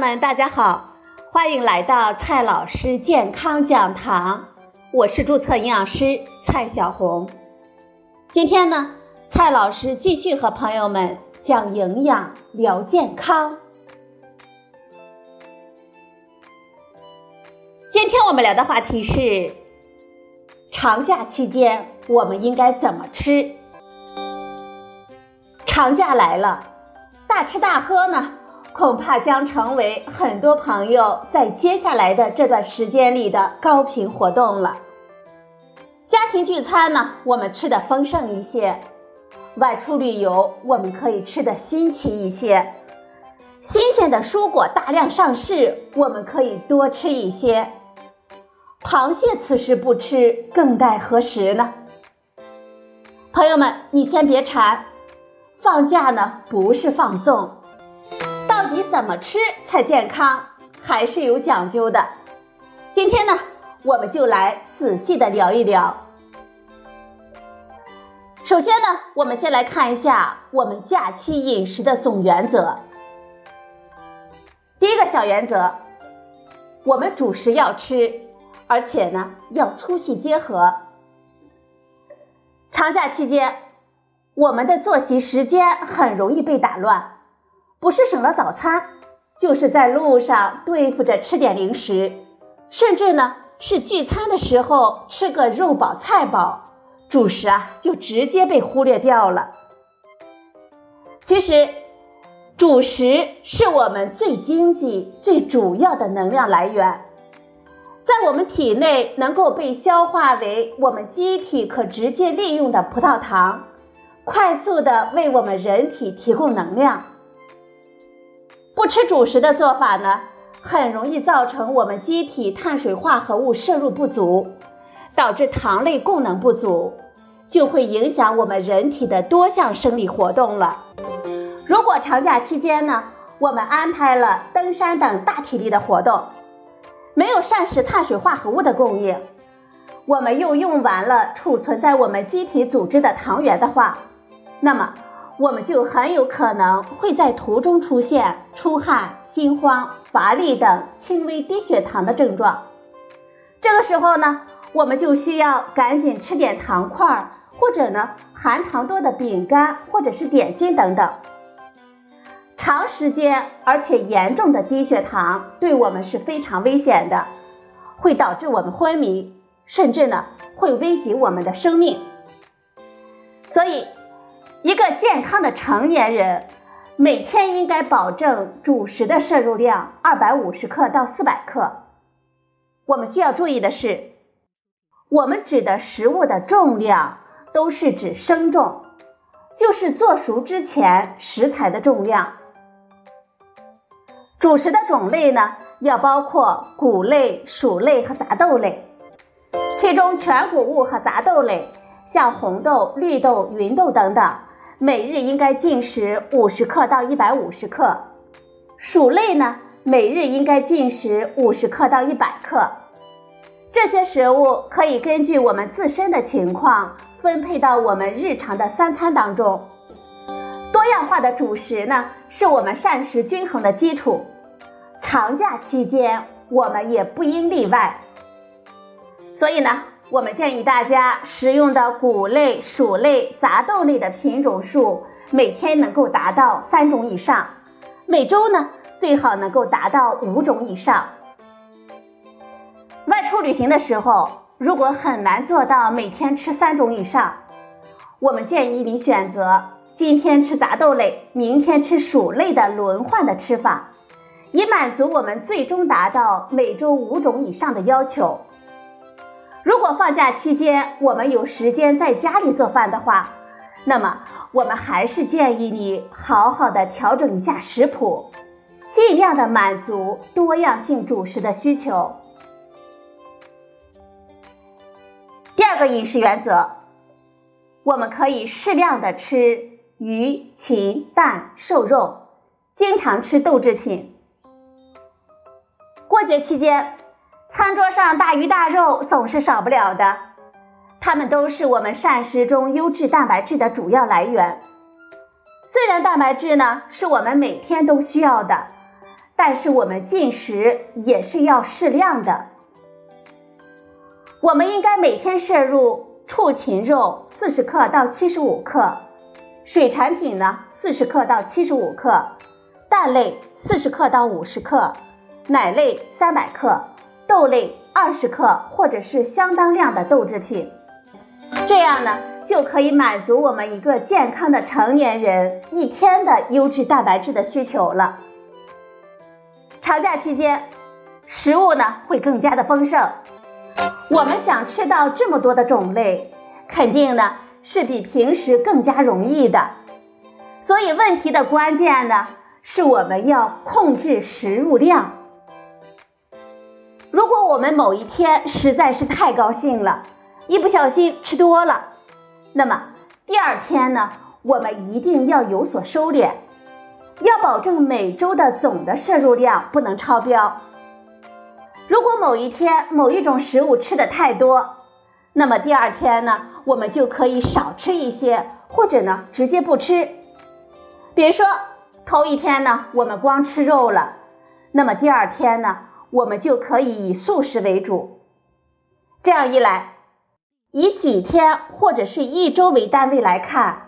们，大家好，欢迎来到蔡老师健康讲堂，我是注册营养师蔡小红。今天呢，蔡老师继续和朋友们讲营养聊健康。今天我们聊的话题是：长假期间我们应该怎么吃？长假来了，大吃大喝呢？恐怕将成为很多朋友在接下来的这段时间里的高频活动了。家庭聚餐呢，我们吃的丰盛一些；外出旅游，我们可以吃的新奇一些。新鲜的蔬果大量上市，我们可以多吃一些。螃蟹此时不吃，更待何时呢？朋友们，你先别馋，放假呢不是放纵。你怎么吃才健康，还是有讲究的。今天呢，我们就来仔细的聊一聊。首先呢，我们先来看一下我们假期饮食的总原则。第一个小原则，我们主食要吃，而且呢要粗细结合。长假期间，我们的作息时间很容易被打乱。不是省了早餐，就是在路上对付着吃点零食，甚至呢是聚餐的时候吃个肉饱菜饱，主食啊就直接被忽略掉了。其实，主食是我们最经济、最主要的能量来源，在我们体内能够被消化为我们机体可直接利用的葡萄糖，快速的为我们人体提供能量。不吃主食的做法呢，很容易造成我们机体碳水化合物摄入不足，导致糖类供能不足，就会影响我们人体的多项生理活动了。如果长假期间呢，我们安排了登山等大体力的活动，没有膳食碳水化合物的供应，我们又用完了储存在我们机体组织的糖原的话，那么。我们就很有可能会在途中出现出汗、心慌、乏力等轻微低血糖的症状。这个时候呢，我们就需要赶紧吃点糖块，或者呢含糖多的饼干或者是点心等等。长时间而且严重的低血糖对我们是非常危险的，会导致我们昏迷，甚至呢会危及我们的生命。所以。一个健康的成年人每天应该保证主食的摄入量二百五十克到四百克。我们需要注意的是，我们指的食物的重量都是指生重，就是做熟之前食材的重量。主食的种类呢，要包括谷类、薯类和杂豆类，其中全谷物和杂豆类，像红豆、绿豆、芸豆等等。每日应该进食五十克到一百五十克，薯类呢，每日应该进食五十克到一百克。这些食物可以根据我们自身的情况分配到我们日常的三餐当中。多样化的主食呢，是我们膳食均衡的基础。长假期间，我们也不应例外。所以呢。我们建议大家食用的谷类、薯类、杂豆类的品种数每天能够达到三种以上，每周呢最好能够达到五种以上。外出旅行的时候，如果很难做到每天吃三种以上，我们建议你选择今天吃杂豆类，明天吃薯类的轮换的吃法，以满足我们最终达到每周五种以上的要求。如果放假期间我们有时间在家里做饭的话，那么我们还是建议你好好的调整一下食谱，尽量的满足多样性主食的需求。第二个饮食原则，我们可以适量的吃鱼、禽、蛋、瘦肉，经常吃豆制品。过节期间。餐桌上大鱼大肉总是少不了的，它们都是我们膳食中优质蛋白质的主要来源。虽然蛋白质呢是我们每天都需要的，但是我们进食也是要适量的。我们应该每天摄入畜禽肉四十克到七十五克，水产品呢四十克到七十五克，蛋类四十克到五十克，奶类三百克，豆类二十克或者是相当量的豆制品。这样呢就可以满足我们一个健康的成年人一天的优质蛋白质的需求了。长假期间，食物呢会更加的丰盛。我们想吃到这么多的种类，肯定呢是比平时更加容易的。所以问题的关键呢，是我们要控制食物量。如果我们某一天实在是太高兴了，一不小心吃多了，那么第二天呢，我们一定要有所收敛。要保证每周的总的摄入量不能超标。如果某一天某一种食物吃的太多，那么第二天呢，我们就可以少吃一些，或者呢直接不吃。比如说头一天呢，我们光吃肉了，那么第二天呢，我们就可以以素食为主。这样一来，以几天或者是一周为单位来看。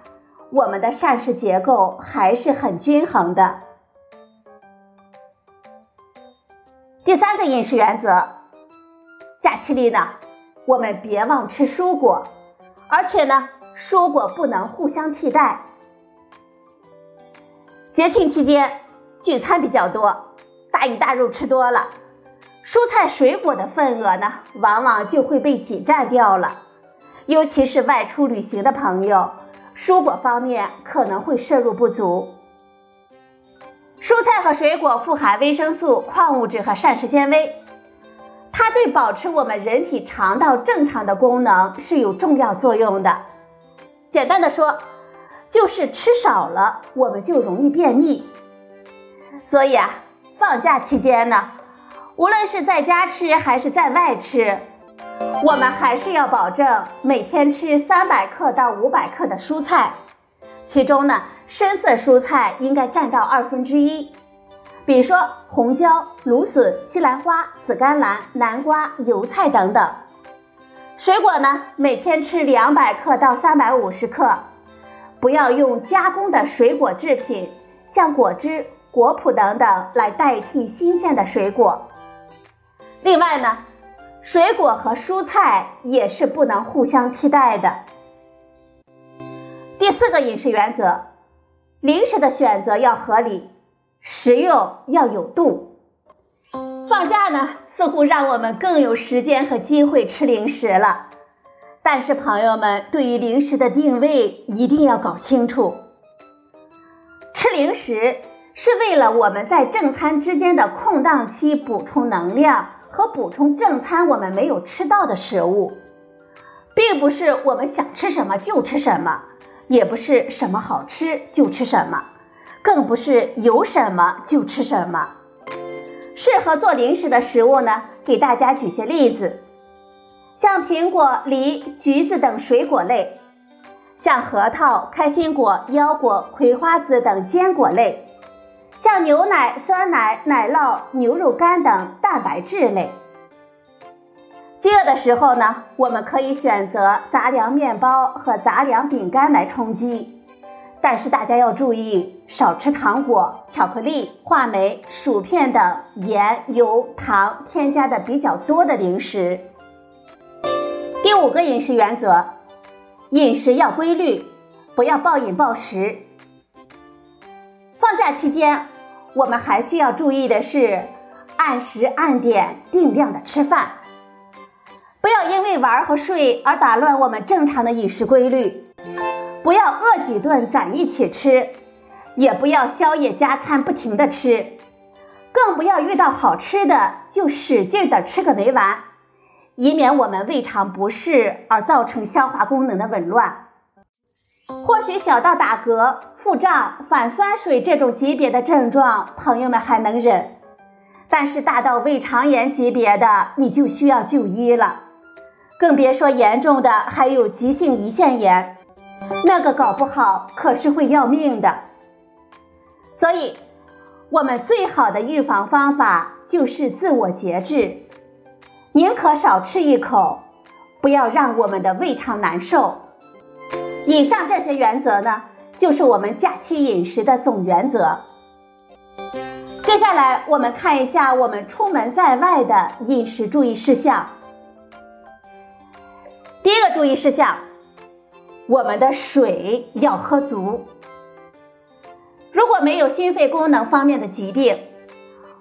我们的膳食结构还是很均衡的。第三个饮食原则，假期里呢，我们别忘吃蔬果，而且呢，蔬果不能互相替代。节庆期间聚餐比较多，大鱼大肉吃多了，蔬菜水果的份额呢，往往就会被挤占掉了，尤其是外出旅行的朋友。蔬果方面可能会摄入不足。蔬菜和水果富含维生素、矿物质和膳食纤维，它对保持我们人体肠道正常的功能是有重要作用的。简单的说，就是吃少了我们就容易便秘。所以啊，放假期间呢，无论是在家吃还是在外吃。我们还是要保证每天吃三百克到五百克的蔬菜，其中呢，深色蔬菜应该占到二分之一，比如说红椒、芦笋、西兰花、紫甘蓝、南瓜、油菜等等。水果呢，每天吃两百克到三百五十克，不要用加工的水果制品，像果汁、果脯等等来代替新鲜的水果。另外呢。水果和蔬菜也是不能互相替代的。第四个饮食原则，零食的选择要合理，食用要有度。放假呢，似乎让我们更有时间和机会吃零食了。但是朋友们，对于零食的定位一定要搞清楚。吃零食是为了我们在正餐之间的空档期补充能量。和补充正餐我们没有吃到的食物，并不是我们想吃什么就吃什么，也不是什么好吃就吃什么，更不是有什么就吃什么。适合做零食的食物呢，给大家举些例子，像苹果、梨、橘子等水果类，像核桃、开心果、腰果、葵花籽等坚果类。像牛奶、酸奶、奶酪、牛肉干等蛋白质类。饥饿的时候呢，我们可以选择杂粮面包和杂粮饼干来充饥，但是大家要注意少吃糖果、巧克力、话梅、薯片等盐、油、糖添加的比较多的零食。第五个饮食原则，饮食要规律，不要暴饮暴食。放假期间。我们还需要注意的是，按时按点定量的吃饭，不要因为玩和睡而打乱我们正常的饮食规律。不要饿几顿攒一起吃，也不要宵夜加餐不停的吃，更不要遇到好吃的就使劲的吃个没完，以免我们胃肠不适而造成消化功能的紊乱。或许小到打嗝、腹胀、反酸水这种级别的症状，朋友们还能忍；但是大到胃肠炎级别的，你就需要就医了。更别说严重的还有急性胰腺炎，那个搞不好可是会要命的。所以，我们最好的预防方法就是自我节制，宁可少吃一口，不要让我们的胃肠难受。以上这些原则呢，就是我们假期饮食的总原则。接下来我们看一下我们出门在外的饮食注意事项。第一个注意事项，我们的水要喝足。如果没有心肺功能方面的疾病，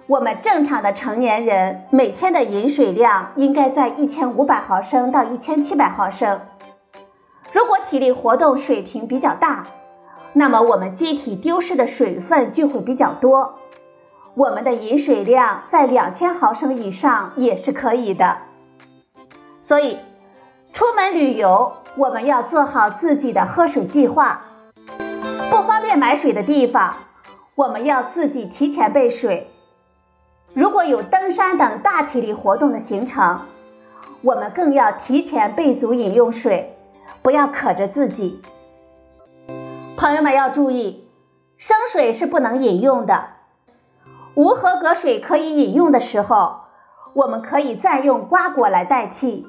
我们正常的成年人每天的饮水量应该在一千五百毫升到一千七百毫升。如果体力活动水平比较大，那么我们机体丢失的水分就会比较多。我们的饮水量在两千毫升以上也是可以的。所以，出门旅游我们要做好自己的喝水计划。不方便买水的地方，我们要自己提前备水。如果有登山等大体力活动的行程，我们更要提前备足饮用水。不要渴着自己，朋友们要注意，生水是不能饮用的。无合格水可以饮用的时候，我们可以再用瓜果来代替。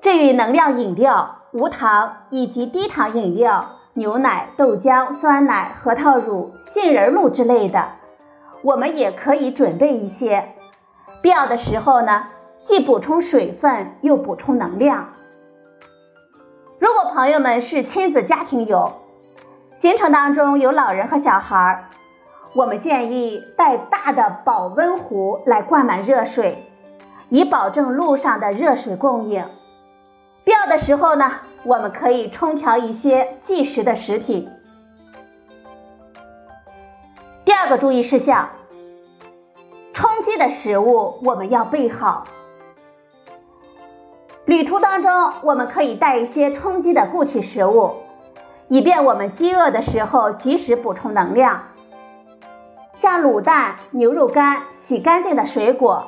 至于能量饮料、无糖以及低糖饮料、牛奶、豆浆、酸奶、核桃乳、杏仁露之类的，我们也可以准备一些。必要的时候呢，既补充水分又补充能量。如果朋友们是亲子家庭游，行程当中有老人和小孩，我们建议带大的保温壶来灌满热水，以保证路上的热水供应。必要的时候呢，我们可以冲调一些即食的食品。第二个注意事项，充饥的食物我们要备好。旅途当中，我们可以带一些充饥的固体食物，以便我们饥饿的时候及时补充能量。像卤蛋、牛肉干、洗干净的水果、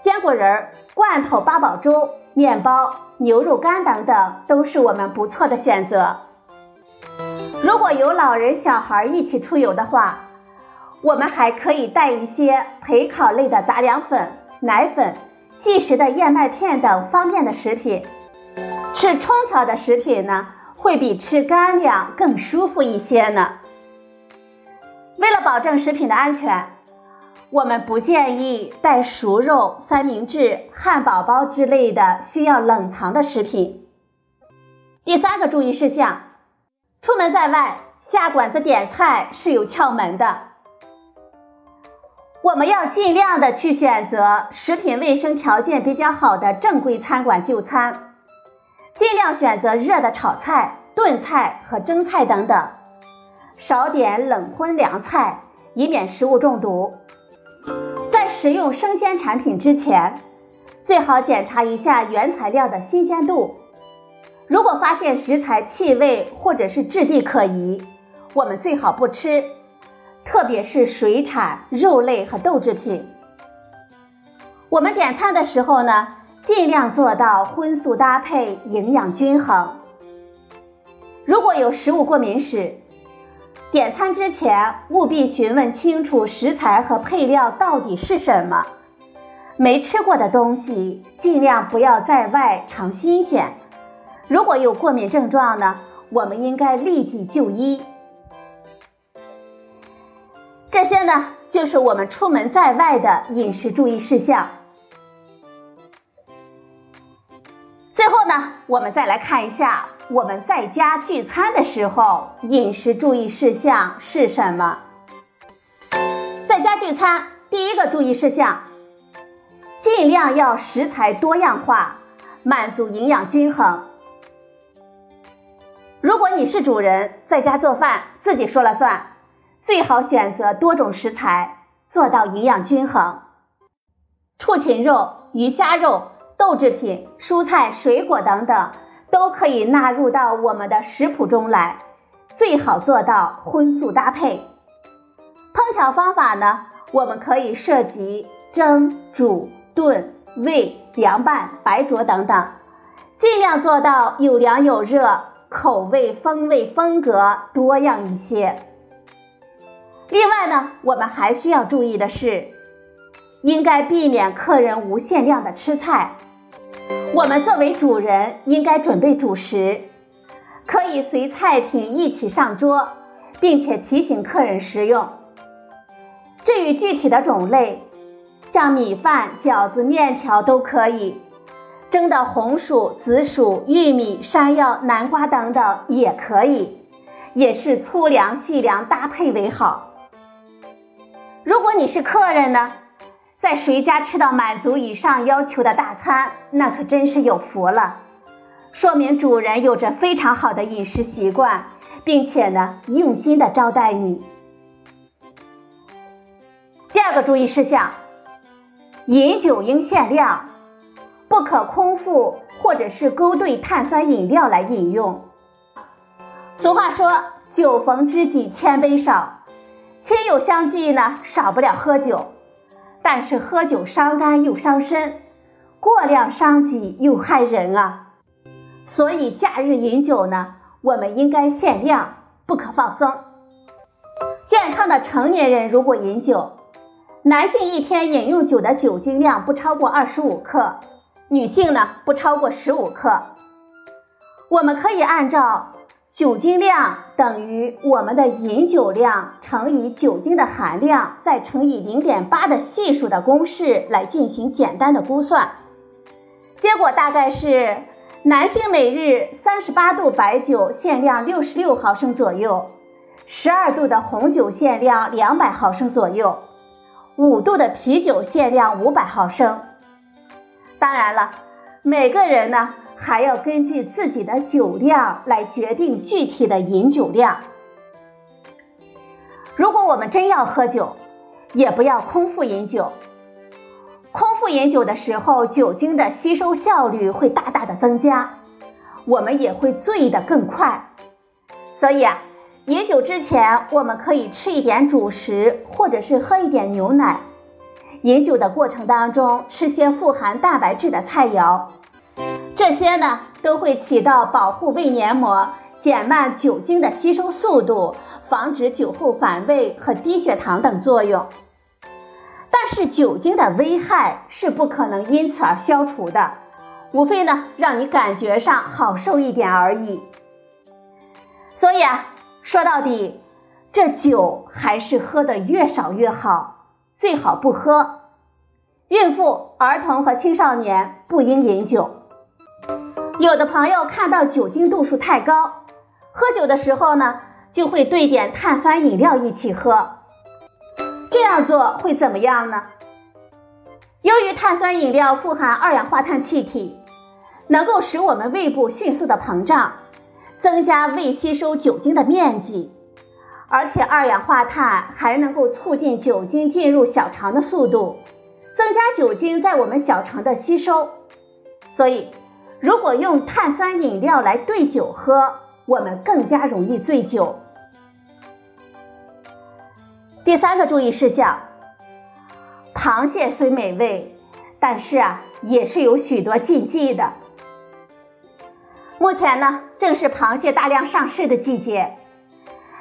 坚果仁、罐头八宝粥、面包、牛肉干等等，都是我们不错的选择。如果有老人、小孩一起出游的话，我们还可以带一些焙烤类的杂粮粉、奶粉。即食的燕麦片等方便的食品，吃冲调的食品呢，会比吃干粮更舒服一些呢。为了保证食品的安全，我们不建议带熟肉、三明治、汉堡包之类的需要冷藏的食品。第三个注意事项，出门在外下馆子点菜是有窍门的。我们要尽量的去选择食品卫生条件比较好的正规餐馆就餐，尽量选择热的炒菜、炖菜和蒸菜等等，少点冷荤凉菜，以免食物中毒。在食用生鲜产品之前，最好检查一下原材料的新鲜度。如果发现食材气味或者是质地可疑，我们最好不吃。特别是水产、肉类和豆制品。我们点餐的时候呢，尽量做到荤素搭配，营养均衡。如果有食物过敏史，点餐之前务必询问清楚食材和配料到底是什么。没吃过的东西，尽量不要在外尝新鲜。如果有过敏症状呢，我们应该立即就医。这些呢，就是我们出门在外的饮食注意事项。最后呢，我们再来看一下我们在家聚餐的时候饮食注意事项是什么。在家聚餐，第一个注意事项，尽量要食材多样化，满足营养均衡。如果你是主人，在家做饭，自己说了算。最好选择多种食材，做到营养均衡。畜禽肉、鱼虾肉、豆制品、蔬菜、水果等等，都可以纳入到我们的食谱中来。最好做到荤素搭配。烹调方法呢，我们可以涉及蒸、煮、炖、煨、凉拌、白灼等等，尽量做到有凉有热，口味、风味、风格多样一些。另外呢，我们还需要注意的是，应该避免客人无限量的吃菜。我们作为主人，应该准备主食，可以随菜品一起上桌，并且提醒客人食用。至于具体的种类，像米饭、饺子、面条都可以，蒸的红薯、紫薯、玉米、山药、南瓜等等也可以，也是粗粮细粮搭配为好。如果你是客人呢，在谁家吃到满足以上要求的大餐，那可真是有福了，说明主人有着非常好的饮食习惯，并且呢用心的招待你。第二个注意事项，饮酒应限量，不可空腹或者是勾兑碳酸饮料来饮用。俗话说，酒逢知己千杯少。亲友相聚呢，少不了喝酒，但是喝酒伤肝又伤身，过量伤己又害人啊。所以假日饮酒呢，我们应该限量，不可放松。健康的成年人如果饮酒，男性一天饮用酒的酒精量不超过二十五克，女性呢不超过十五克。我们可以按照。酒精量等于我们的饮酒量乘以酒精的含量，再乘以零点八的系数的公式来进行简单的估算，结果大概是男性每日三十八度白酒限量六十六毫升左右，十二度的红酒限量两百毫升左右，五度的啤酒限量五百毫升。当然了，每个人呢。还要根据自己的酒量来决定具体的饮酒量。如果我们真要喝酒，也不要空腹饮酒。空腹饮酒的时候，酒精的吸收效率会大大的增加，我们也会醉得更快。所以啊，饮酒之前，我们可以吃一点主食，或者是喝一点牛奶。饮酒的过程当中，吃些富含蛋白质的菜肴。这些呢都会起到保护胃黏膜、减慢酒精的吸收速度、防止酒后反胃和低血糖等作用。但是酒精的危害是不可能因此而消除的，无非呢让你感觉上好受一点而已。所以啊，说到底，这酒还是喝的越少越好，最好不喝。孕妇、儿童和青少年不应饮酒。有的朋友看到酒精度数太高，喝酒的时候呢，就会兑点碳酸饮料一起喝。这样做会怎么样呢？由于碳酸饮料富含二氧化碳气体，能够使我们胃部迅速的膨胀，增加胃吸收酒精的面积，而且二氧化碳还能够促进酒精进入小肠的速度，增加酒精在我们小肠的吸收，所以。如果用碳酸饮料来兑酒喝，我们更加容易醉酒。第三个注意事项：螃蟹虽美味，但是啊，也是有许多禁忌的。目前呢，正是螃蟹大量上市的季节，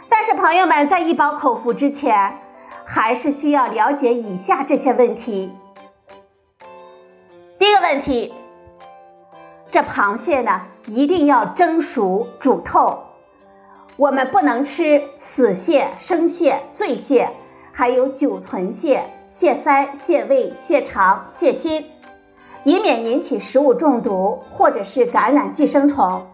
但是朋友们在一饱口福之前，还是需要了解以下这些问题。第一个问题。这螃蟹呢，一定要蒸熟煮透。我们不能吃死蟹、生蟹、醉蟹，还有久存蟹、蟹腮、蟹胃、蟹肠、蟹心，以免引起食物中毒或者是感染寄生虫。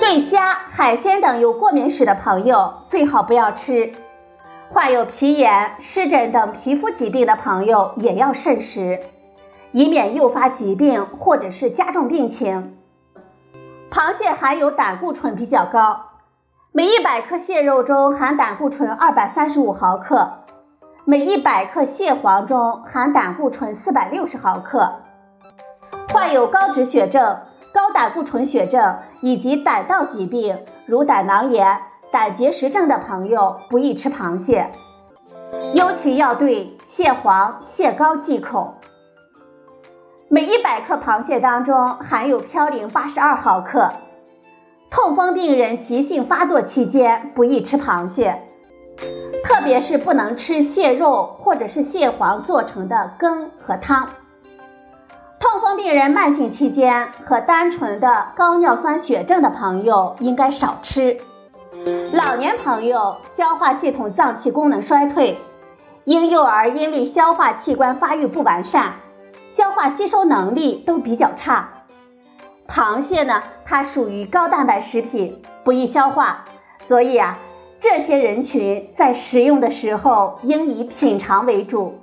对虾、海鲜等有过敏史的朋友，最好不要吃。患有皮炎、湿疹等皮肤疾病的朋友，也要慎食。以免诱发疾病或者是加重病情。螃蟹含有胆固醇比较高，每一百克蟹肉中含胆固醇二百三十五毫克，每一百克蟹黄中含胆固醇四百六十毫克。患有高脂血症、高胆固醇血症以及胆道疾病，如胆囊炎、胆结石症的朋友不宜吃螃蟹，尤其要对蟹黄、蟹膏忌口。每一百克螃蟹当中含有嘌呤八十二毫克，痛风病人急性发作期间不宜吃螃蟹。特别是不能吃蟹肉或者是蟹黄做成的羹和汤。痛风病人慢性期间和单纯的高尿酸血症的朋友应该少吃。老年朋友消化系统脏器功能衰退，婴幼儿因为消化器官发育不完善，消化吸收能力都比较差。螃蟹呢，它属于高蛋白食品，不易消化，所以啊，这些人群在食用的时候应以品尝为主。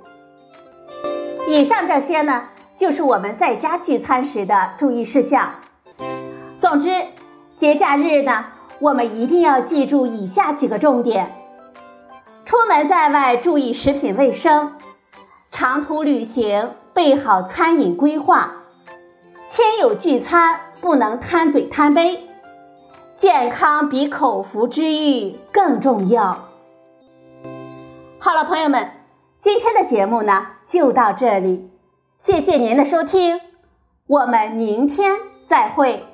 以上这些呢。就是我们在家聚餐时的注意事项。总之，节假日呢，我们一定要记住以下几个重点：出门在外注意食品卫生，长途旅行备好餐饮规划，亲友聚餐不能贪嘴贪杯，健康比口福之欲更重要。好了，朋友们，今天的节目呢就到这里。谢谢您的收听，我们明天再会。